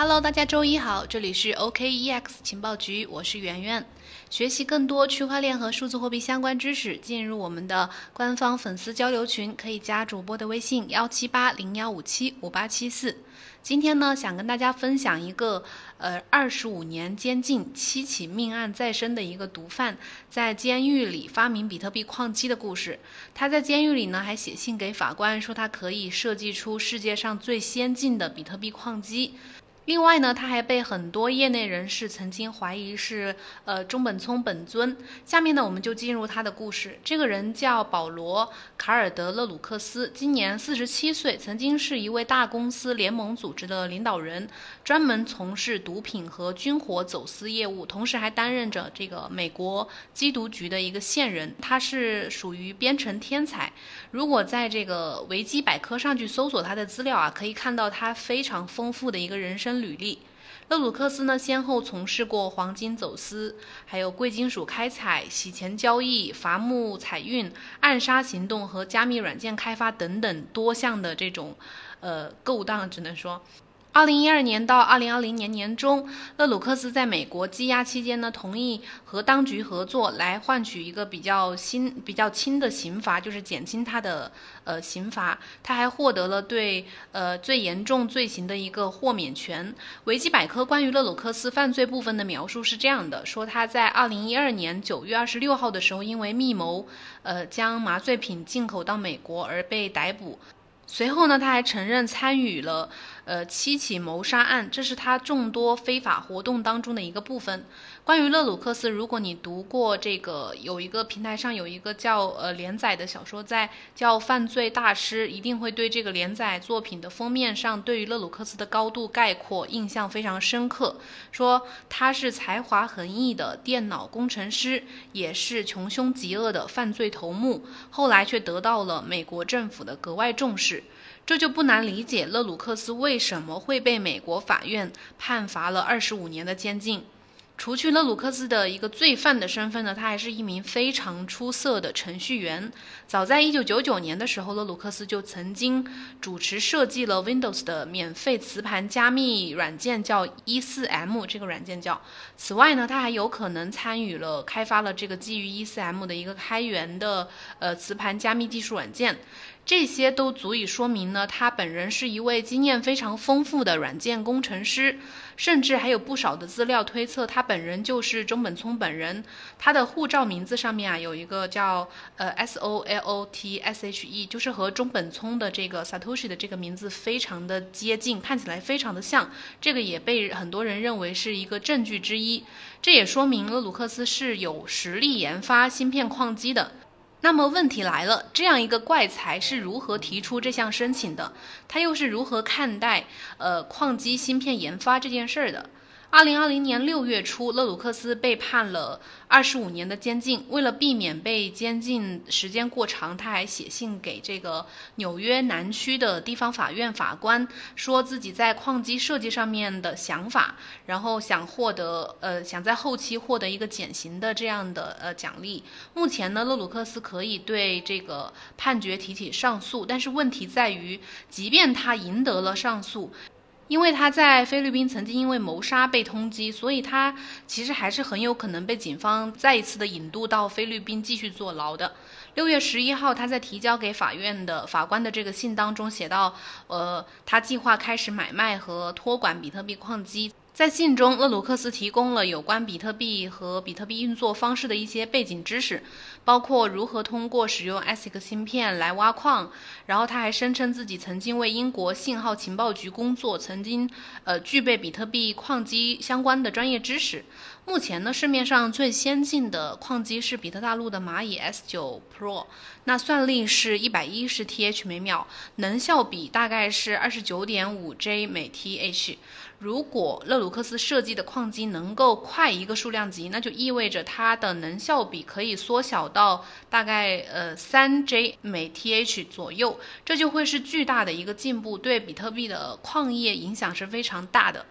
Hello，大家周一好，这里是 OKEX 情报局，我是圆圆。学习更多区块链和数字货币相关知识，进入我们的官方粉丝交流群，可以加主播的微信幺七八零幺五七五八七四。今天呢，想跟大家分享一个呃二十五年监禁、七起命案在身的一个毒贩，在监狱里发明比特币矿机的故事。他在监狱里呢，还写信给法官说，他可以设计出世界上最先进的比特币矿机。另外呢，他还被很多业内人士曾经怀疑是呃中本聪本尊。下面呢，我们就进入他的故事。这个人叫保罗·卡尔德勒鲁克斯，今年四十七岁，曾经是一位大公司联盟组织的领导人，专门从事毒品和军火走私业务，同时还担任着这个美国缉毒局的一个线人。他是属于编程天才。如果在这个维基百科上去搜索他的资料啊，可以看到他非常丰富的一个人生。履历，勒鲁克斯呢，先后从事过黄金走私，还有贵金属开采、洗钱交易、伐木采运、暗杀行动和加密软件开发等等多项的这种，呃，勾当，只能说。二零一二年到二零二零年年中，勒鲁克斯在美国羁押期间呢，同意和当局合作来换取一个比较新、比较轻的刑罚，就是减轻他的呃刑罚。他还获得了对呃最严重罪行的一个豁免权。维基百科关于勒鲁克斯犯罪部分的描述是这样的：说他在二零一二年九月二十六号的时候，因为密谋呃将麻醉品进口到美国而被逮捕。随后呢，他还承认参与了，呃，七起谋杀案，这是他众多非法活动当中的一个部分。关于勒鲁克斯，如果你读过这个，有一个平台上有一个叫呃连载的小说，在叫《犯罪大师》，一定会对这个连载作品的封面上对于勒鲁克斯的高度概括印象非常深刻，说他是才华横溢的电脑工程师，也是穷凶极恶的犯罪头目，后来却得到了美国政府的格外重视。这就不难理解勒鲁克斯为为什么会被美国法院判罚了二十五年的监禁。除去勒鲁克斯的一个罪犯的身份呢，他还是一名非常出色的程序员。早在一九九九年的时候，勒鲁克斯就曾经主持设计了 Windows 的免费磁盘加密软件，叫 E4M 这个软件叫。此外呢，他还有可能参与了开发了这个基于 E4M 的一个开源的呃磁盘加密技术软件。这些都足以说明呢，他本人是一位经验非常丰富的软件工程师，甚至还有不少的资料推测他本人就是中本聪本人。他的护照名字上面啊有一个叫呃 S O L O T S H E，就是和中本聪的这个 Satoshi 的这个名字非常的接近，看起来非常的像。这个也被很多人认为是一个证据之一。这也说明了鲁克斯是有实力研发芯片矿机的。那么问题来了，这样一个怪才是如何提出这项申请的？他又是如何看待呃矿机芯片研发这件事儿的？二零二零年六月初，勒鲁克斯被判了二十五年的监禁。为了避免被监禁时间过长，他还写信给这个纽约南区的地方法院法官，说自己在矿机设计上面的想法，然后想获得呃想在后期获得一个减刑的这样的呃奖励。目前呢，勒鲁克斯可以对这个判决提起上诉，但是问题在于，即便他赢得了上诉。因为他在菲律宾曾经因为谋杀被通缉，所以他其实还是很有可能被警方再一次的引渡到菲律宾继续坐牢的。六月十一号，他在提交给法院的法官的这个信当中写到，呃，他计划开始买卖和托管比特币矿机。在信中，勒鲁克斯提供了有关比特币和比特币运作方式的一些背景知识，包括如何通过使用 ASIC 芯片来挖矿。然后他还声称自己曾经为英国信号情报局工作，曾经呃具备比特币矿机相关的专业知识。目前呢，市面上最先进的矿机是比特大陆的蚂蚁 S9 Pro，那算力是一百一十 TH 每秒，能效比大概是二十九点五 J 每 TH。如果勒鲁克斯设计的矿机能够快一个数量级，那就意味着它的能效比可以缩小到大概呃三 J 每 TH 左右，这就会是巨大的一个进步，对比特币的矿业影响是非常大的。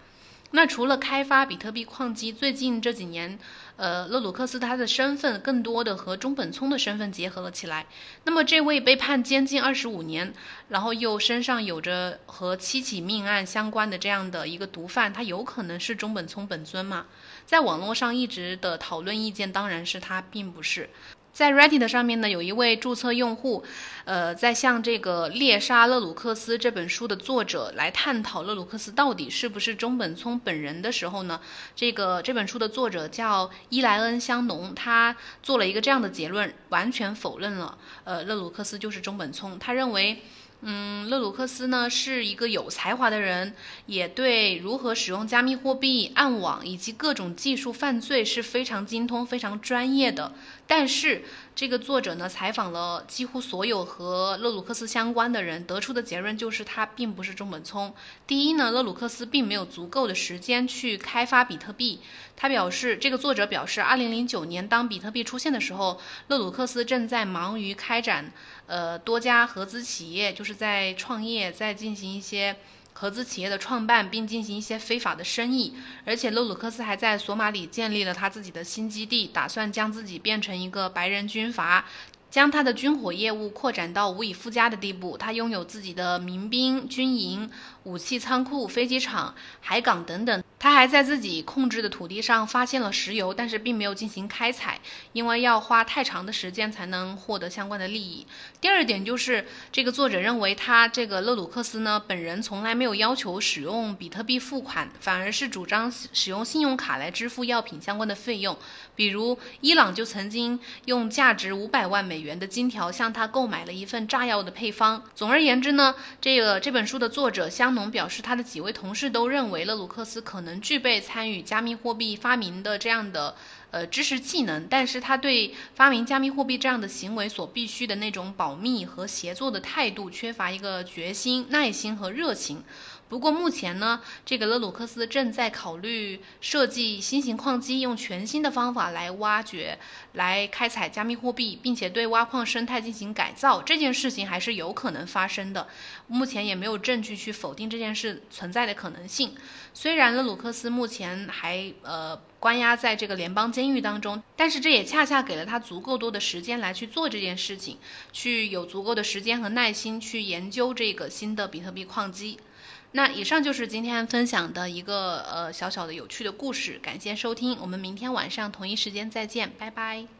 那除了开发比特币矿机，最近这几年。呃，勒鲁克斯他的身份更多的和中本聪的身份结合了起来。那么这位被判监禁二十五年，然后又身上有着和七起命案相关的这样的一个毒贩，他有可能是中本聪本尊吗？在网络上一直的讨论意见当然是他并不是。在 Reddit 上面呢，有一位注册用户，呃，在向这个《猎杀勒鲁克斯》这本书的作者来探讨勒鲁克斯到底是不是中本聪本人的时候呢，这个这本书的作者叫伊莱恩香农，他做了一个这样的结论，完全否认了，呃，勒鲁克斯就是中本聪，他认为。嗯，勒鲁克斯呢是一个有才华的人，也对如何使用加密货币、暗网以及各种技术犯罪是非常精通、非常专业的。但是，这个作者呢采访了几乎所有和勒鲁克斯相关的人，得出的结论就是他并不是中本聪。第一呢，勒鲁克斯并没有足够的时间去开发比特币。他表示，这个作者表示，二零零九年当比特币出现的时候，勒鲁克斯正在忙于开展。呃，多家合资企业就是在创业，在进行一些合资企业的创办，并进行一些非法的生意。而且，勒鲁克斯还在索马里建立了他自己的新基地，打算将自己变成一个白人军阀，将他的军火业务扩展到无以复加的地步。他拥有自己的民兵、军营、武器仓库、飞机场、海港等等。他还在自己控制的土地上发现了石油，但是并没有进行开采，因为要花太长的时间才能获得相关的利益。第二点就是，这个作者认为他这个勒鲁克斯呢，本人从来没有要求使用比特币付款，反而是主张使用信用卡来支付药品相关的费用。比如，伊朗就曾经用价值五百万美元的金条向他购买了一份炸药的配方。总而言之呢，这个这本书的作者香农表示，他的几位同事都认为勒鲁克斯可能。能具备参与加密货币发明的这样的呃知识技能，但是他对发明加密货币这样的行为所必须的那种保密和协作的态度缺乏一个决心、耐心和热情。不过目前呢，这个勒鲁克斯正在考虑设计新型矿机，用全新的方法来挖掘、来开采加密货币，并且对挖矿生态进行改造。这件事情还是有可能发生的，目前也没有证据去否定这件事存在的可能性。虽然勒鲁克斯目前还呃关押在这个联邦监狱当中，但是这也恰恰给了他足够多的时间来去做这件事情，去有足够的时间和耐心去研究这个新的比特币矿机。那以上就是今天分享的一个呃小小的有趣的故事，感谢收听，我们明天晚上同一时间再见，拜拜。